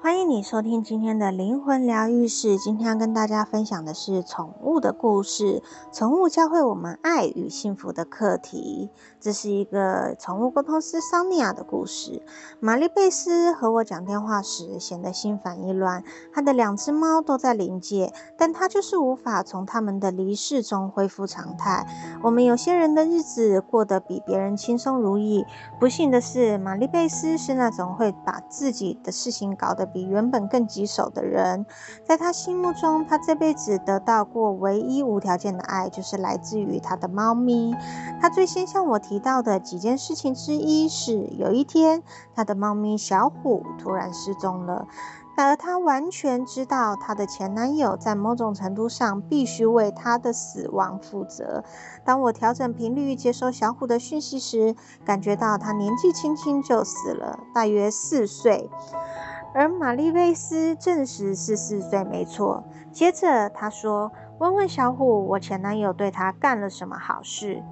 欢迎你收听今天的灵魂疗愈室。今天要跟大家分享的是宠物的故事。宠物教会我们爱与幸福的课题。这是一个宠物沟通师桑尼亚的故事。玛丽贝斯和我讲电话时，显得心烦意乱。她的两只猫都在灵界，但她就是无法从他们的离世中恢复常态。我们有些人的日子过得比别人轻松如意。不幸的是，玛丽贝斯是那种会把自己的事情搞得比原本更棘手的人，在他心目中，他这辈子得到过唯一无条件的爱，就是来自于他的猫咪。他最先向我提到的几件事情之一是，有一天他的猫咪小虎突然失踪了，而他完全知道他的前男友在某种程度上必须为他的死亡负责。当我调整频率接收小虎的讯息时，感觉到他年纪轻轻就死了，大约四岁。而玛丽贝丝证实是四岁没错。接着他说：“问问小虎，我前男友对他干了什么好事？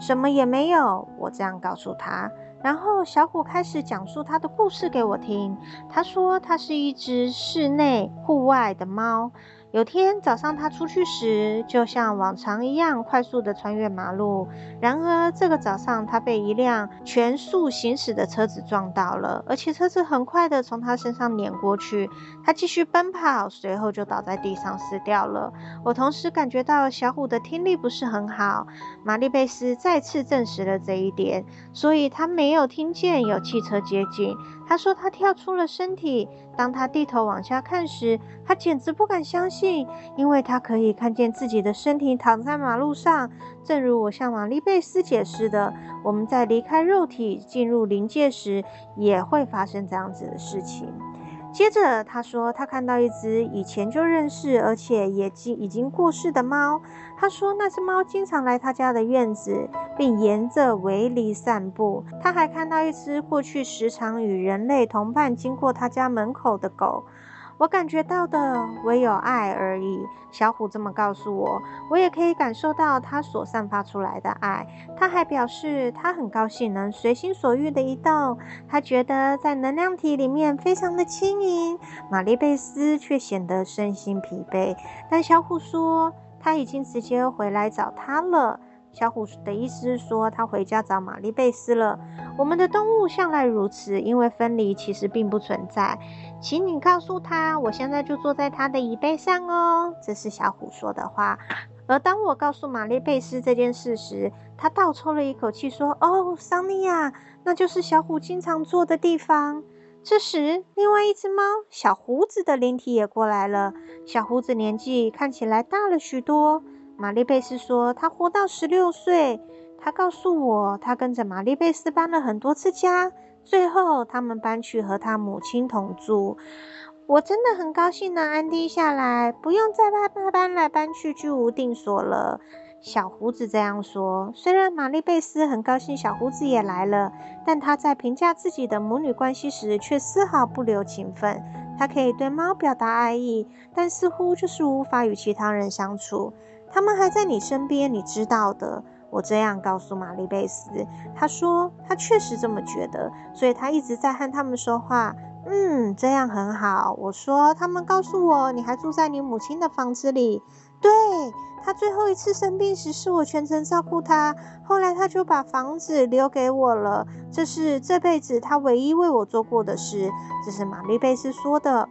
什么也没有。”我这样告诉他。然后小虎开始讲述他的故事给我听。他说他是一只室内户外的猫。有天早上，他出去时，就像往常一样快速地穿越马路。然而，这个早上他被一辆全速行驶的车子撞到了，而且车子很快地从他身上碾过去。他继续奔跑，随后就倒在地上死掉了。我同时感觉到小虎的听力不是很好。玛丽贝斯再次证实了这一点，所以他没有听见有汽车接近。他说他跳出了身体。当他低头往下看时，他简直不敢相信，因为他可以看见自己的身体躺在马路上。正如我向玛丽贝斯解释的，我们在离开肉体进入灵界时，也会发生这样子的事情。接着他说，他看到一只以前就认识，而且也经已经过世的猫。他说，那只猫经常来他家的院子，并沿着围篱散步。他还看到一只过去时常与人类同伴经过他家门口的狗。我感觉到的唯有爱而已。小虎这么告诉我，我也可以感受到他所散发出来的爱。他还表示，他很高兴能随心所欲的移动。他觉得在能量体里面非常的轻盈。玛丽贝斯却显得身心疲惫。但小虎说，他已经直接回来找他了。小虎的意思是说，他回家找玛丽贝斯了。我们的动物向来如此，因为分离其实并不存在。请你告诉他，我现在就坐在他的椅背上哦。这是小虎说的话。而当我告诉玛丽贝斯这件事时，他倒抽了一口气说：“哦，桑尼亚，那就是小虎经常坐的地方。”这时，另外一只猫小胡子的灵体也过来了。小胡子年纪看起来大了许多。玛丽贝斯说：“他活到十六岁。他告诉我，他跟着玛丽贝斯搬了很多次家，最后他们搬去和他母亲同住。我真的很高兴能安定下来，不用再搬搬来搬去，居无定所了。”小胡子这样说。虽然玛丽贝斯很高兴小胡子也来了，但他在评价自己的母女关系时却丝毫不留情分。他可以对猫表达爱意，但似乎就是无法与其他人相处。他们还在你身边，你知道的。我这样告诉玛丽贝斯，他说他确实这么觉得，所以他一直在和他们说话。嗯，这样很好。我说他们告诉我你还住在你母亲的房子里。对，他最后一次生病时是我全程照顾他，后来他就把房子留给我了。这是这辈子他唯一为我做过的事。这是玛丽贝斯说的。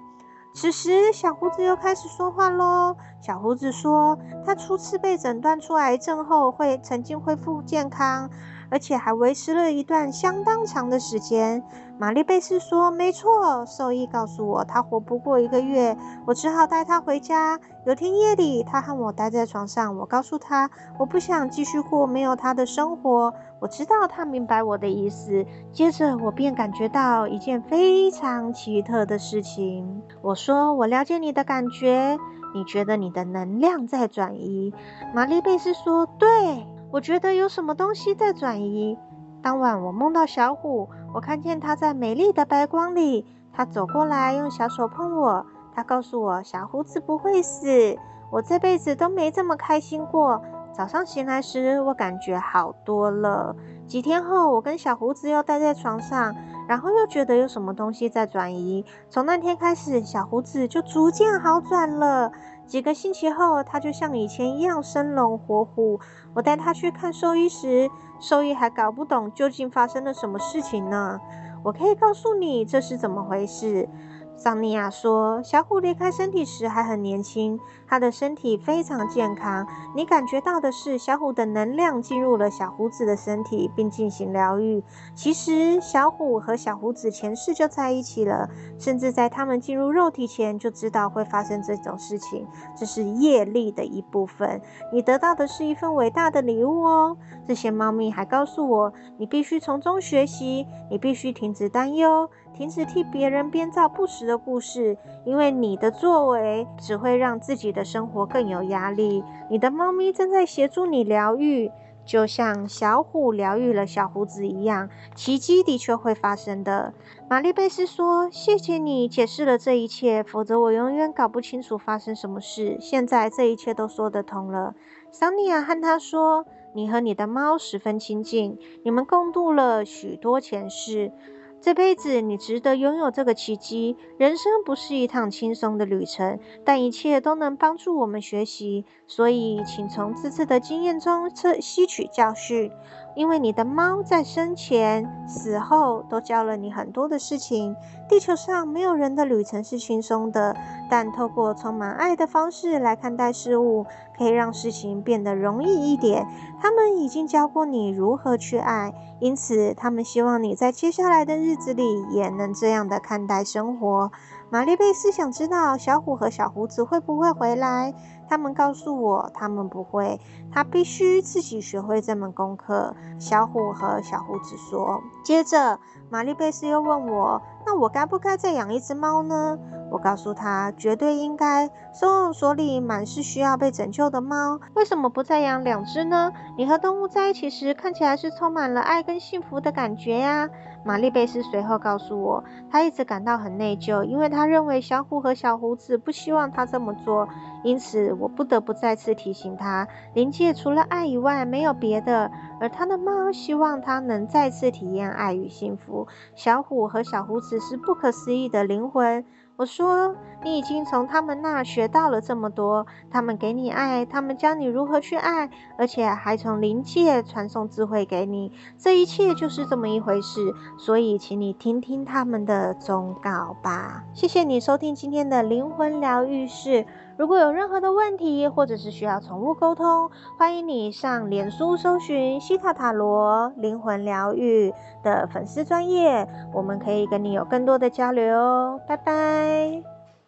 此时，小胡子又开始说话喽。小胡子说，他初次被诊断出癌症后，会曾经恢复健康。而且还维持了一段相当长的时间。玛丽贝斯说：“没错，兽医告诉我他活不过一个月，我只好带他回家。有天夜里，他和我待在床上，我告诉他我不想继续过没有他的生活。我知道他明白我的意思。接着，我便感觉到一件非常奇特的事情。我说：我了解你的感觉，你觉得你的能量在转移。”玛丽贝斯说：“对。”我觉得有什么东西在转移。当晚我梦到小虎，我看见他在美丽的白光里，他走过来用小手碰我，他告诉我小胡子不会死。我这辈子都没这么开心过。早上醒来时，我感觉好多了。几天后，我跟小胡子又待在床上，然后又觉得有什么东西在转移。从那天开始，小胡子就逐渐好转了。几个星期后，他就像以前一样生龙活虎。我带他去看兽医时，兽医还搞不懂究竟发生了什么事情呢。我可以告诉你这是怎么回事。桑尼亚说：“小虎离开身体时还很年轻，他的身体非常健康。你感觉到的是小虎的能量进入了小胡子的身体，并进行疗愈。其实，小虎和小胡子前世就在一起了，甚至在他们进入肉体前就知道会发生这种事情。这是业力的一部分。你得到的是一份伟大的礼物哦。这些猫咪还告诉我，你必须从中学习，你必须停止担忧。”停止替别人编造不实的故事，因为你的作为只会让自己的生活更有压力。你的猫咪正在协助你疗愈，就像小虎疗愈了小胡子一样，奇迹的确会发生的。玛丽贝斯说：“谢谢你解释了这一切，否则我永远搞不清楚发生什么事。现在这一切都说得通了。”桑尼亚和他说：“你和你的猫十分亲近，你们共度了许多前世。”这辈子你值得拥有这个奇迹。人生不是一趟轻松的旅程，但一切都能帮助我们学习。所以，请从这次的经验中吸吸取教训。因为你的猫在生前、死后都教了你很多的事情。地球上没有人的旅程是轻松的，但透过充满爱的方式来看待事物，可以让事情变得容易一点。他们已经教过你如何去爱，因此他们希望你在接下来的日子里也能这样的看待生活。玛丽贝斯想知道小虎和小胡子会不会回来。他们告诉我，他们不会。他必须自己学会这门功课。小虎和小胡子说。接着，玛丽贝斯又问我：“那我该不该再养一只猫呢？”我告诉他：“绝对应该。收容所里满是需要被拯救的猫，为什么不再养两只呢？你和动物在一起时，看起来是充满了爱跟幸福的感觉呀。”玛丽贝斯随后告诉我，她一直感到很内疚，因为她认为小虎和小胡子不希望她这么做。因此，我不得不再次提醒她，灵界除了爱以外没有别的。而她的猫希望她能再次体验爱与幸福。小虎和小胡子是不可思议的灵魂。我说，你已经从他们那学到了这么多，他们给你爱，他们教你如何去爱，而且还从灵界传送智慧给你。这一切就是这么一回事，所以请你听听他们的忠告吧。谢谢你收听今天的灵魂疗愈室。如果有任何的问题，或者是需要宠物沟通，欢迎你上脸书搜寻西塔塔罗灵魂疗愈的粉丝专业，我们可以跟你有更多的交流哦。拜拜。